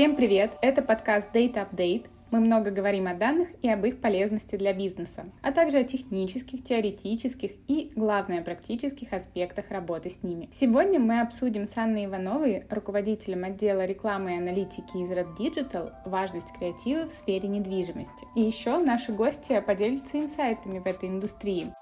Всем привет! Это подкаст Data Update. Мы много говорим о данных и об их полезности для бизнеса, а также о технических, теоретических и, главное, практических аспектах работы с ними. Сегодня мы обсудим с Анной Ивановой, руководителем отдела рекламы и аналитики из Red Digital, важность креатива в сфере недвижимости. И еще наши гости поделятся инсайтами в этой индустрии.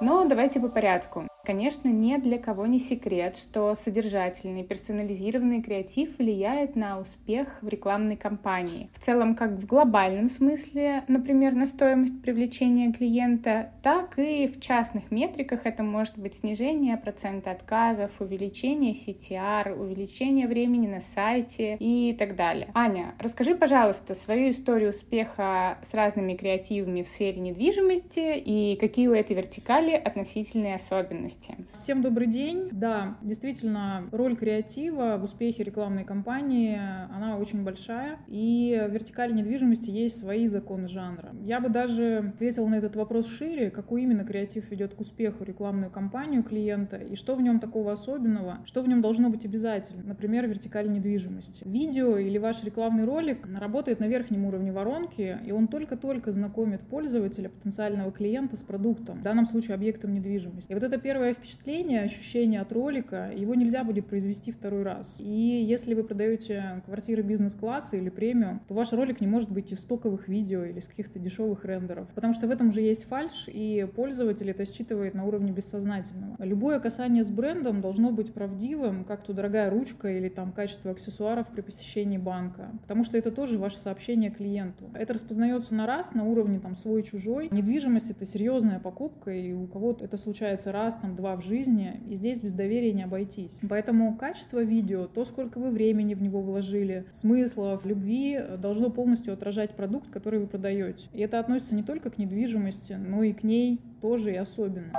Но давайте по порядку. Конечно, ни для кого не секрет, что содержательный, персонализированный креатив влияет на успех в рекламной кампании. В целом, как в глобальном смысле, например, на стоимость привлечения клиента, так и в частных метриках это может быть снижение процента отказов, увеличение CTR, увеличение времени на сайте и так далее. Аня, расскажи, пожалуйста, свою историю успеха с разными креативами в сфере недвижимости и какие у этой вертикали относительные особенности подкасте. Всем добрый день. Да, действительно, роль креатива в успехе рекламной кампании, она очень большая. И в вертикали недвижимости есть свои законы жанра. Я бы даже ответила на этот вопрос шире, какой именно креатив ведет к успеху рекламную кампанию клиента и что в нем такого особенного, что в нем должно быть обязательно. Например, вертикаль недвижимости. Видео или ваш рекламный ролик работает на верхнем уровне воронки, и он только-только знакомит пользователя, потенциального клиента с продуктом, в данном случае объектом недвижимости. И вот это первое первое впечатление, ощущение от ролика, его нельзя будет произвести второй раз. И если вы продаете квартиры бизнес-класса или премиум, то ваш ролик не может быть из стоковых видео или из каких-то дешевых рендеров, потому что в этом уже есть фальш, и пользователь это считывает на уровне бессознательного. Любое касание с брендом должно быть правдивым, как то дорогая ручка или там качество аксессуаров при посещении банка, потому что это тоже ваше сообщение клиенту. Это распознается на раз, на уровне там свой-чужой. Недвижимость — это серьезная покупка, и у кого-то это случается раз, там, два в жизни, и здесь без доверия не обойтись. Поэтому качество видео, то, сколько вы времени в него вложили, смыслов, любви, должно полностью отражать продукт, который вы продаете. И это относится не только к недвижимости, но и к ней тоже и особенно.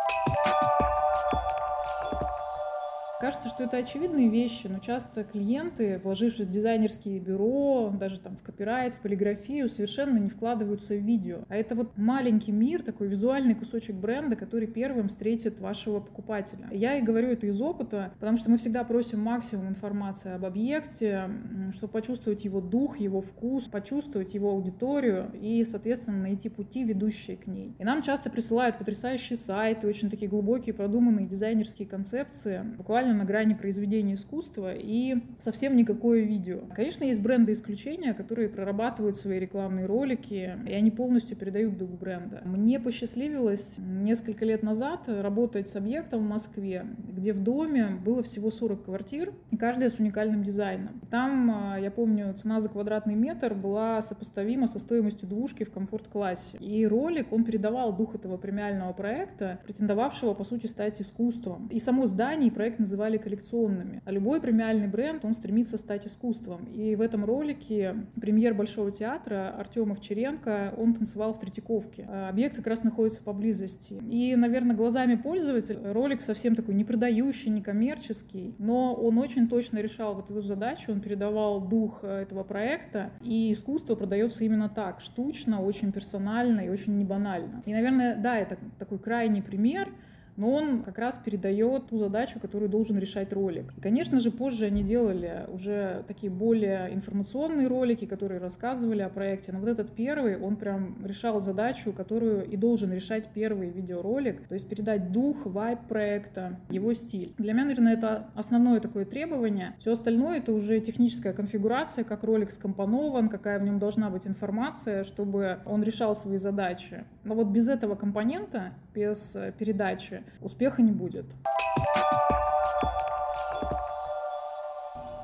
Кажется, что это очевидные вещи, но часто клиенты, вложившись в дизайнерские бюро, даже там в копирайт, в полиграфию, совершенно не вкладываются в видео. А это вот маленький мир, такой визуальный кусочек бренда, который первым встретит вашего покупателя. Я и говорю это из опыта, потому что мы всегда просим максимум информации об объекте, чтобы почувствовать его дух, его вкус, почувствовать его аудиторию и, соответственно, найти пути, ведущие к ней. И нам часто присылают потрясающие сайты, очень такие глубокие, продуманные дизайнерские концепции, буквально буквально на грани произведения искусства и совсем никакое видео. Конечно, есть бренды исключения, которые прорабатывают свои рекламные ролики, и они полностью передают дух бренда. Мне посчастливилось несколько лет назад работать с объектом в Москве, где в доме было всего 40 квартир, и каждая с уникальным дизайном. Там, а, я помню, цена за квадратный метр была сопоставима со стоимостью двушки в комфорт-классе. И ролик, он передавал дух этого премиального проекта, претендовавшего, по сути, стать искусством. И само здание и проект назывался называли коллекционными. А любой премиальный бренд, он стремится стать искусством. И в этом ролике премьер Большого театра Артем Овчаренко, он танцевал в Третьяковке. А объект как раз находится поблизости. И, наверное, глазами пользователя ролик совсем такой не продающий, не коммерческий, но он очень точно решал вот эту задачу, он передавал дух э, этого проекта, и искусство продается именно так, штучно, очень персонально и очень небанально. И, наверное, да, это такой крайний пример, но он как раз передает ту задачу, которую должен решать ролик. И, конечно же, позже они делали уже такие более информационные ролики, которые рассказывали о проекте, но вот этот первый, он прям решал задачу, которую и должен решать первый видеоролик, то есть передать дух, вайб проекта, его стиль. Для меня, наверное, это основное такое требование. Все остальное — это уже техническая конфигурация, как ролик скомпонован, какая в нем должна быть информация, чтобы он решал свои задачи. Но вот без этого компонента, без передачи, успеха не будет.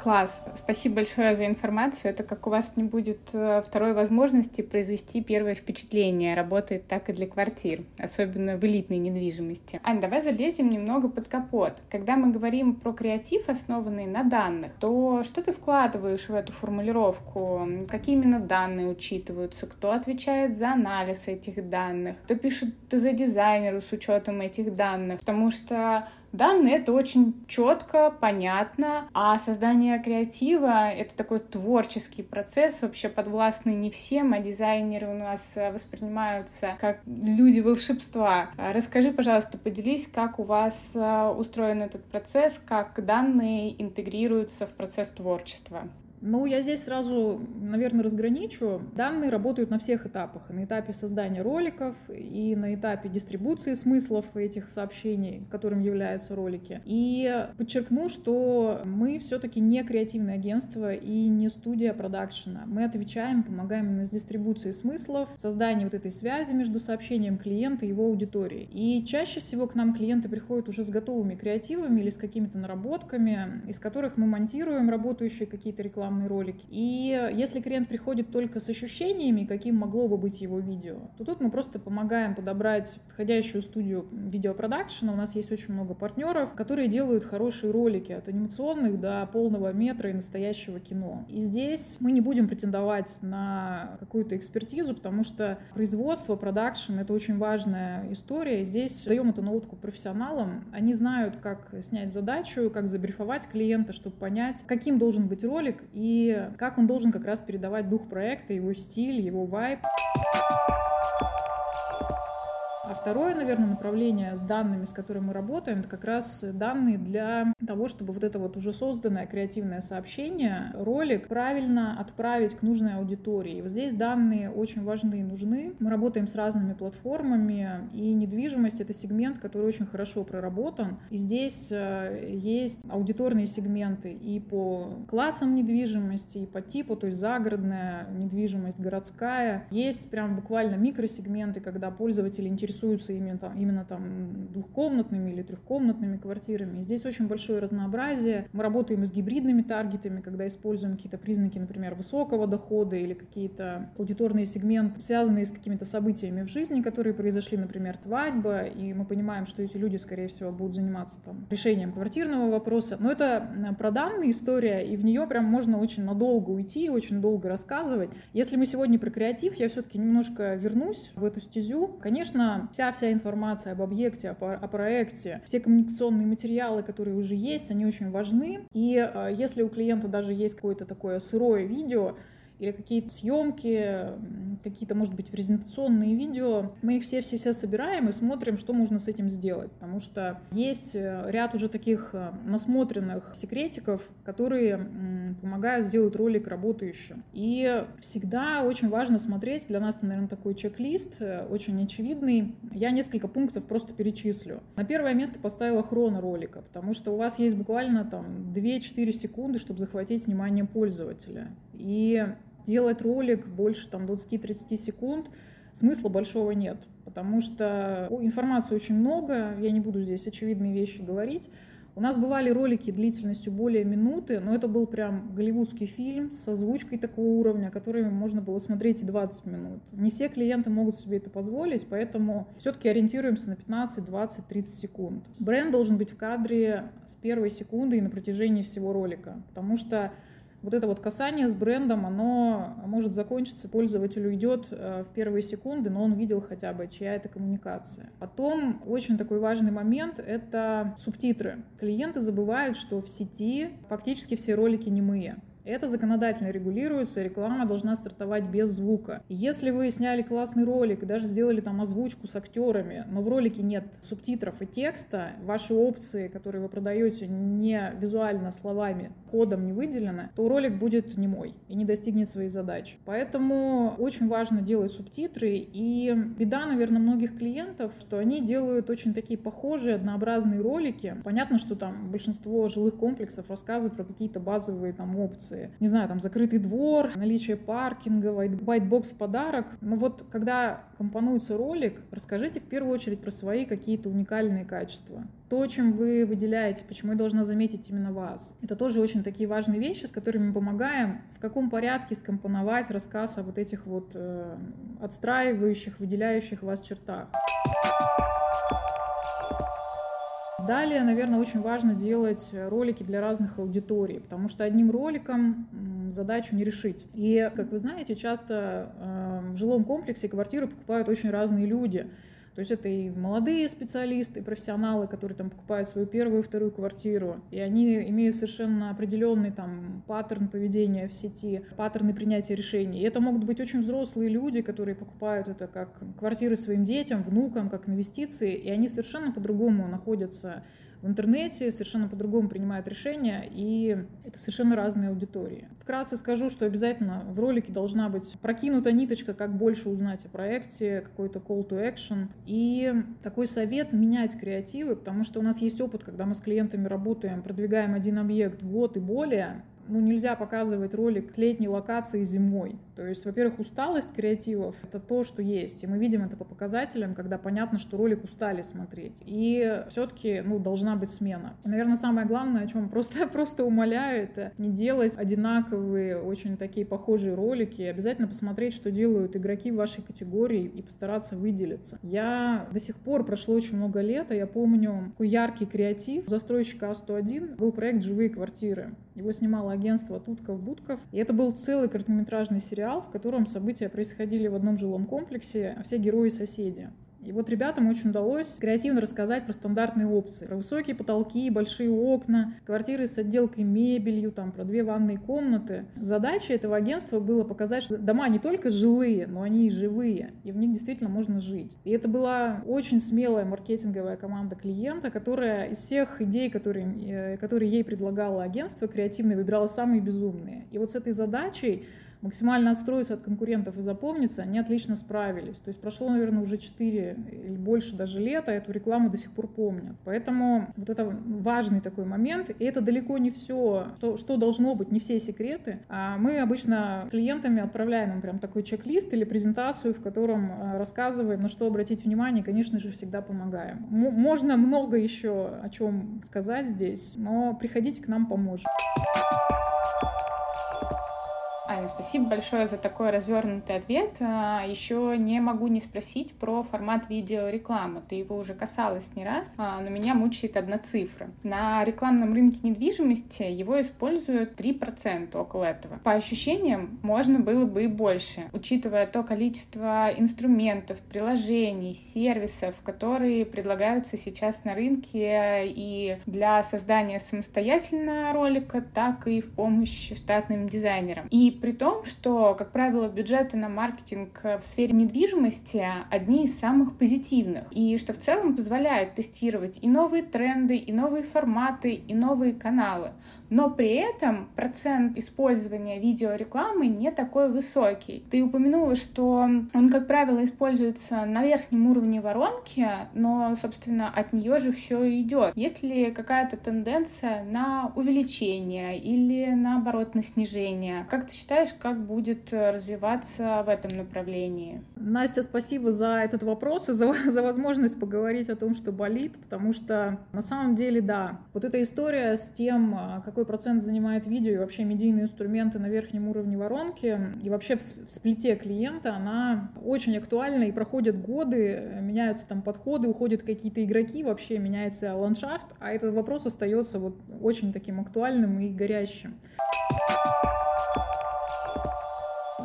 Класс, спасибо большое за информацию. Это как у вас не будет э, второй возможности произвести первое впечатление. Работает так и для квартир, особенно в элитной недвижимости. Ань, давай залезем немного под капот. Когда мы говорим про креатив, основанный на данных, то что ты вкладываешь в эту формулировку? Какие именно данные учитываются? Кто отвечает за анализ этих данных? Кто пишет за дизайнеру с учетом этих данных? Потому что Данные — это очень четко, понятно, а создание креатива — это такой творческий процесс, вообще подвластный не всем, а дизайнеры у нас воспринимаются как люди волшебства. Расскажи, пожалуйста, поделись, как у вас э, устроен этот процесс, как данные интегрируются в процесс творчества. Ну, я здесь сразу, наверное, разграничу. Данные работают на всех этапах. на этапе создания роликов, и на этапе дистрибуции смыслов этих сообщений, которым являются ролики. И подчеркну, что мы все-таки не креативное агентство и не студия продакшена. Мы отвечаем, помогаем именно с дистрибуцией смыслов, созданием вот этой связи между сообщением клиента и его аудиторией. И чаще всего к нам клиенты приходят уже с готовыми креативами или с какими-то наработками, из которых мы монтируем работающие какие-то рекламы рекламный ролик. И если клиент приходит только с ощущениями, каким могло бы быть его видео, то тут мы просто помогаем подобрать подходящую студию видеопродакшена. У нас есть очень много партнеров, которые делают хорошие ролики от анимационных до полного метра и настоящего кино. И здесь мы не будем претендовать на какую-то экспертизу, потому что производство, продакшн — это очень важная история. Здесь даем это на откуп профессионалам. Они знают, как снять задачу, как забрифовать клиента, чтобы понять, каким должен быть ролик и как он должен как раз передавать дух проекта, его стиль, его вайб. Второе, наверное, направление с данными, с которыми мы работаем, это как раз данные для того, чтобы вот это вот уже созданное креативное сообщение, ролик правильно отправить к нужной аудитории. Вот здесь данные очень важны и нужны. Мы работаем с разными платформами, и недвижимость — это сегмент, который очень хорошо проработан. И здесь э, есть аудиторные сегменты и по классам недвижимости, и по типу, то есть загородная недвижимость, городская. Есть прям буквально микросегменты, когда пользователи интересуются интересуются именно там, именно там двухкомнатными или трехкомнатными квартирами. Здесь очень большое разнообразие. Мы работаем с гибридными таргетами, когда используем какие-то признаки, например, высокого дохода или какие-то аудиторные сегменты, связанные с какими-то событиями в жизни, которые произошли, например, свадьба, и мы понимаем, что эти люди, скорее всего, будут заниматься там решением квартирного вопроса. Но это про данные история, и в нее прям можно очень надолго уйти, очень долго рассказывать. Если мы сегодня про креатив, я все-таки немножко вернусь в эту стезю. Конечно, вся-вся информация об объекте, о, о проекте, все коммуникационные материалы, которые уже есть, они очень важны. И э, если у клиента даже есть какое-то такое сырое видео, или какие-то съемки, какие-то, может быть, презентационные видео. Мы их все-все-все собираем и смотрим, что можно с этим сделать. Потому что есть э, ряд уже таких э, насмотренных секретиков, которые помогают сделать ролик работающим. И всегда очень важно смотреть, для нас это, наверное, такой чек-лист, э, очень очевидный. Я несколько пунктов просто перечислю. На первое место поставила хроно ролика, потому что у вас есть буквально там 2-4 секунды, чтобы захватить внимание пользователя. И делать ролик больше там 20-30 секунд, смысла большого нет, потому что информации очень много, я не буду здесь очевидные вещи говорить. У нас бывали ролики длительностью более минуты, но это был прям голливудский фильм с озвучкой такого уровня, который можно было смотреть и 20 минут. Не все клиенты могут себе это позволить, поэтому все-таки ориентируемся на 15, 20, 30 секунд. Бренд должен быть в кадре с первой секунды и на протяжении всего ролика, потому что вот это вот касание с брендом, оно может закончиться, пользователь уйдет э, в первые секунды, но он видел хотя бы, чья это коммуникация. Потом очень такой важный момент — это субтитры. Клиенты забывают, что в сети фактически все ролики немые. Это законодательно регулируется, реклама должна стартовать без звука. Если вы сняли классный ролик и даже сделали там озвучку с актерами, но в ролике нет субтитров и текста, ваши опции, которые вы продаете не визуально словами, кодом не выделены, то ролик будет не мой и не достигнет своей задачи. Поэтому очень важно делать субтитры. И беда, наверное, многих клиентов, что они делают очень такие похожие, однообразные ролики. Понятно, что там большинство жилых комплексов рассказывают про какие-то базовые там опции, функции. Не знаю, там закрытый двор, наличие паркинга, white подарок. Но вот когда компонуется ролик, расскажите в первую очередь про свои какие-то уникальные качества. То, чем вы выделяете, почему я должна заметить именно вас. Это тоже очень такие важные вещи, с которыми мы помогаем, в каком порядке скомпоновать рассказ о вот этих вот э, отстраивающих, выделяющих вас чертах. Далее, наверное, очень важно делать ролики для разных аудиторий, потому что одним роликом задачу не решить. И, как вы знаете, часто э, в жилом комплексе квартиры покупают очень разные люди. То есть это и молодые специалисты, профессионалы, которые там покупают свою первую и вторую квартиру, и они имеют совершенно определенный там паттерн поведения в сети, паттерны принятия решений. И это могут быть очень взрослые люди, которые покупают это как квартиры своим детям, внукам, как инвестиции, и они совершенно по-другому находятся в интернете, совершенно по-другому принимают решения, и это совершенно разные аудитории. Вкратце скажу, что обязательно в ролике должна быть прокинута ниточка, как больше узнать о проекте, какой-то call to action. И такой совет — менять креативы, потому что у нас есть опыт, когда мы с клиентами работаем, продвигаем один объект год и более, ну, нельзя показывать ролик с летней локации зимой. То есть, во-первых, усталость креативов — это то, что есть. И мы видим это по показателям, когда понятно, что ролик устали смотреть. И все-таки, ну, должна быть смена. И, наверное, самое главное, о чем просто, просто умоляю, это не делать одинаковые, очень такие похожие ролики. Обязательно посмотреть, что делают игроки в вашей категории и постараться выделиться. Я до сих пор, прошло очень много лет, а я помню такой яркий креатив застройщика А101 был проект «Живые квартиры». Его снимало агентство Тутков-Будков. И это был целый короткометражный сериал, в котором события происходили в одном жилом комплексе, а все герои соседи. И вот ребятам очень удалось креативно рассказать про стандартные опции. Про высокие потолки, большие окна, квартиры с отделкой мебелью, там, про две ванные комнаты. Задача этого агентства было показать, что дома не только жилые, но они и живые, и в них действительно можно жить. И это была очень смелая маркетинговая команда клиента, которая из всех идей, которые, э, которые ей предлагало агентство, креативно выбирала самые безумные. И вот с этой задачей максимально отстроиться от конкурентов и запомниться, они отлично справились. То есть прошло, наверное, уже 4 или больше даже лет, а эту рекламу до сих пор помнят. Поэтому вот это важный такой момент, и это далеко не все, что, что должно быть, не все секреты. А мы обычно клиентами отправляем им прям такой чек-лист или презентацию, в котором э, рассказываем, на что обратить внимание, и, конечно же, всегда помогаем. М- можно много еще о чем сказать здесь, но приходите к нам, поможем. Аня, спасибо большое за такой развернутый ответ. А, Еще не могу не спросить про формат видеорекламы. Ты его уже касалась не раз, а, но меня мучает одна цифра. На рекламном рынке недвижимости его используют 3% около этого. По ощущениям, можно было бы и больше, учитывая то количество инструментов, приложений, сервисов, которые предлагаются сейчас на рынке и для создания самостоятельно ролика, так и в помощь штатным дизайнерам. И при том, что, как правило, бюджеты на маркетинг в сфере недвижимости одни из самых позитивных, и что в целом позволяет тестировать и новые тренды, и новые форматы, и новые каналы. Но при этом процент использования видеорекламы не такой высокий. Ты упомянула, что он, как правило, используется на верхнем уровне воронки, но, собственно, от нее же все идет. Есть ли какая-то тенденция на увеличение или, наоборот, на снижение? Как ты считаешь, как будет э, развиваться в этом направлении? Настя, спасибо за этот вопрос и за, за возможность поговорить о том, что болит, потому что на самом деле, да, вот эта история с тем, а, какой процент занимает видео и вообще медийные инструменты на верхнем уровне воронки и вообще в, сплите клиента, она очень актуальна и проходят годы, меняются там подходы, уходят какие-то игроки, вообще меняется ландшафт, а этот вопрос остается вот очень таким актуальным и горящим.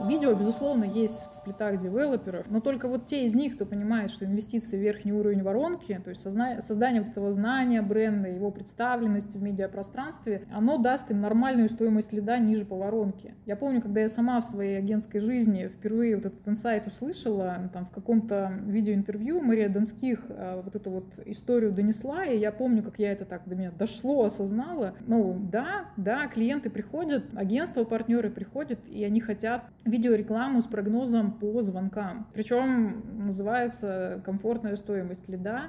Видео, безусловно, есть в сплитах девелоперов, но только вот те из них, кто понимает, что инвестиции в верхний уровень воронки, то есть создание вот этого знания бренда, его представленности в медиапространстве, оно даст им нормальную стоимость лида ниже по воронке. Я помню, когда я сама в своей агентской жизни впервые вот этот инсайт услышала, там в каком-то видеоинтервью Мария Донских э, вот эту вот историю донесла, и я помню, как я это так до меня дошло, осознала. Ну да, да, клиенты приходят, агентства, партнеры приходят, и они хотят видеорекламу с прогнозом по звонкам. Причем называется комфортная стоимость лида.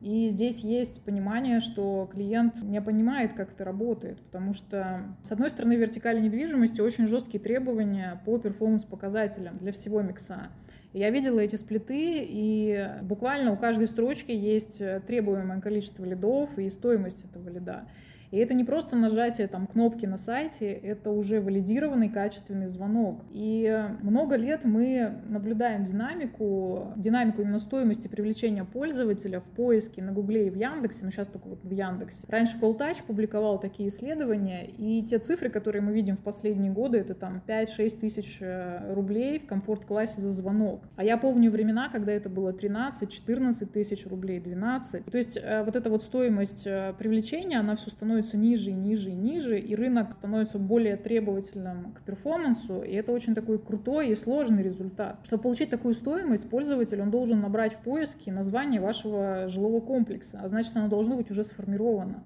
И здесь есть понимание, что клиент не понимает, как это работает, потому что, с одной стороны, в вертикальной недвижимости очень жесткие требования по перформанс-показателям для всего микса. Я видела эти сплиты, и буквально у каждой строчки есть требуемое количество лидов и стоимость этого лида. И это не просто нажатие там кнопки на сайте, это уже валидированный качественный звонок. И много лет мы наблюдаем динамику, динамику именно стоимости привлечения пользователя в поиске на Гугле и в Яндексе, ну сейчас только вот в Яндексе. Раньше Calltouch публиковал такие исследования, и те цифры, которые мы видим в последние годы, это там 5-6 тысяч э, рублей в комфорт-классе за звонок. А я помню времена, когда это было 13-14 тысяч рублей, 12. То есть э, вот эта вот стоимость э, привлечения, она все становится ниже и ниже и ниже, и рынок становится более требовательным к перформансу, и это очень такой крутой и сложный результат. Чтобы получить такую стоимость, пользователь, он должен набрать в поиске название вашего жилого комплекса, а значит, оно должно быть уже сформировано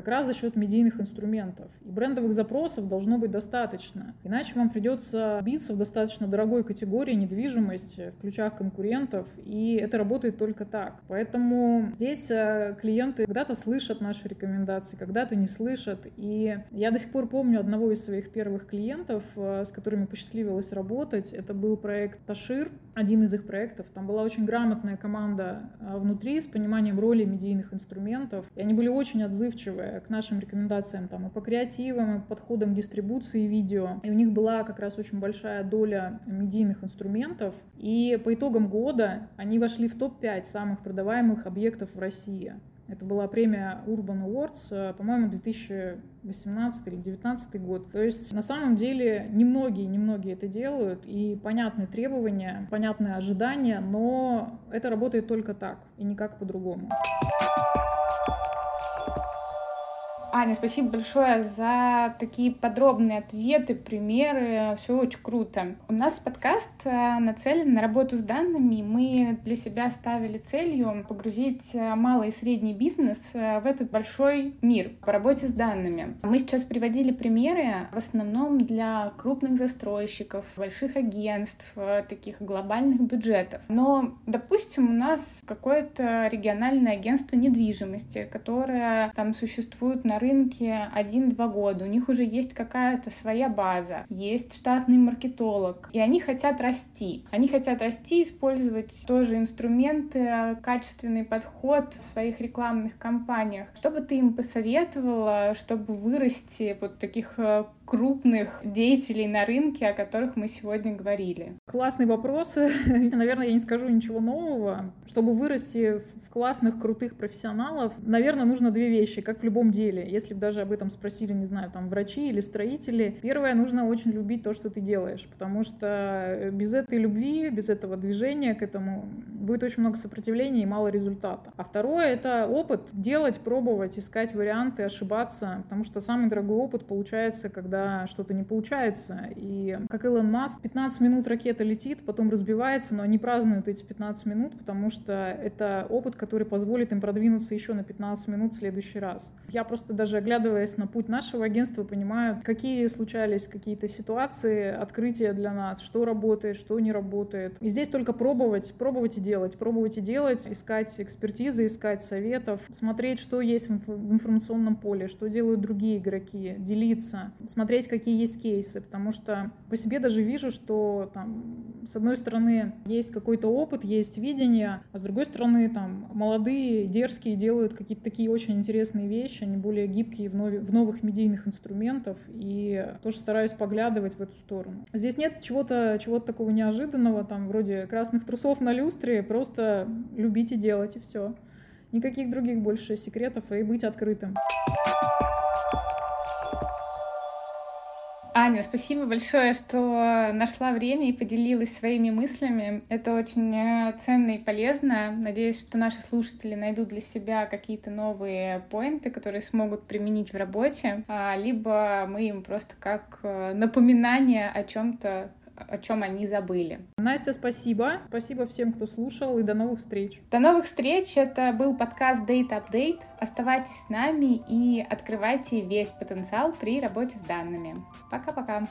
как раз за счет медийных инструментов. И брендовых запросов должно быть достаточно. Иначе вам придется биться в достаточно дорогой категории недвижимость в ключах конкурентов, и это работает только так. Поэтому здесь э, клиенты когда-то слышат наши рекомендации, когда-то не слышат. И я до сих пор помню одного из своих первых клиентов, э, с которыми посчастливилось работать. Это был проект Ташир, один из их проектов. Там была очень грамотная команда э, внутри с пониманием роли медийных инструментов. И они были очень отзывчивы к нашим рекомендациям там и по креативам, и по подходам дистрибуции видео. И у них была как раз очень большая доля медийных инструментов. И по итогам года они вошли в топ-5 самых продаваемых объектов в России. Это была премия Urban Awards, э, по-моему, 2018 или 2019 год. То есть на самом деле немногие, немногие это делают, и понятны требования, понятные ожидания, но это работает только так и никак по-другому. Аня, спасибо большое за такие подробные ответы, примеры. Все очень круто. У нас подкаст э, нацелен на работу с данными. Мы для себя ставили целью погрузить э, малый и средний бизнес э, в этот большой мир по работе с данными. Мы сейчас приводили примеры в основном для крупных застройщиков, больших агентств, таких глобальных бюджетов. Но, допустим, у нас какое-то региональное агентство недвижимости, которое там существует на рынке 1-2 года, у них уже есть какая-то своя база, есть штатный маркетолог, и они хотят расти. Они хотят расти, использовать тоже инструменты, качественный подход в своих рекламных кампаниях. Что бы ты им посоветовала, чтобы вырасти вот таких э, крупных деятелей на рынке, о которых мы сегодня говорили? Классные вопросы. Наверное, я не скажу ничего нового. Чтобы вырасти в классных, крутых профессионалов, наверное, нужно две вещи, как в любом деле. Если бы даже об этом спросили, не знаю, там, врачи или строители, первое, нужно очень любить то, что ты делаешь, потому что без этой любви, без этого движения к этому будет очень много сопротивления и мало результата. А второе — это опыт. Делать, пробовать, искать варианты, ошибаться, потому что самый дорогой опыт получается, когда когда что-то не получается. И как Илон Маск, 15 минут ракета летит, потом разбивается, но они празднуют эти 15 минут, потому что это опыт, который позволит им продвинуться еще на 15 минут в следующий раз. Я просто даже оглядываясь на путь нашего агентства, понимаю, какие случались какие-то ситуации, открытия для нас, что работает, что не работает. И здесь только пробовать, пробовать и делать, пробовать и делать, искать экспертизы, искать советов, смотреть, что есть в информационном поле, что делают другие игроки, делиться, смотреть посмотреть, какие есть кейсы, потому что по себе даже вижу, что там, с одной стороны, есть какой-то опыт, есть видение, а с другой стороны, там, молодые, дерзкие делают какие-то такие очень интересные вещи, они более гибкие в, нов- в новых медийных инструментах, и тоже стараюсь поглядывать в эту сторону. Здесь нет чего-то чего такого неожиданного, там, вроде красных трусов на люстре, просто любить и делать, и все. Никаких других больше секретов, и быть открытым. Аня, спасибо большое, что нашла время и поделилась своими мыслями. Это очень э, ценно и полезно. Надеюсь, что наши слушатели найдут для себя какие-то новые поинты, которые смогут применить в работе, а, либо мы им просто как э, напоминание о чем-то о чем они забыли. Настя, спасибо. Спасибо всем, кто слушал, и до новых встреч. До новых встреч. Это был подкаст Date Update. Оставайтесь с нами и открывайте весь потенциал при работе с данными. Пока-пока.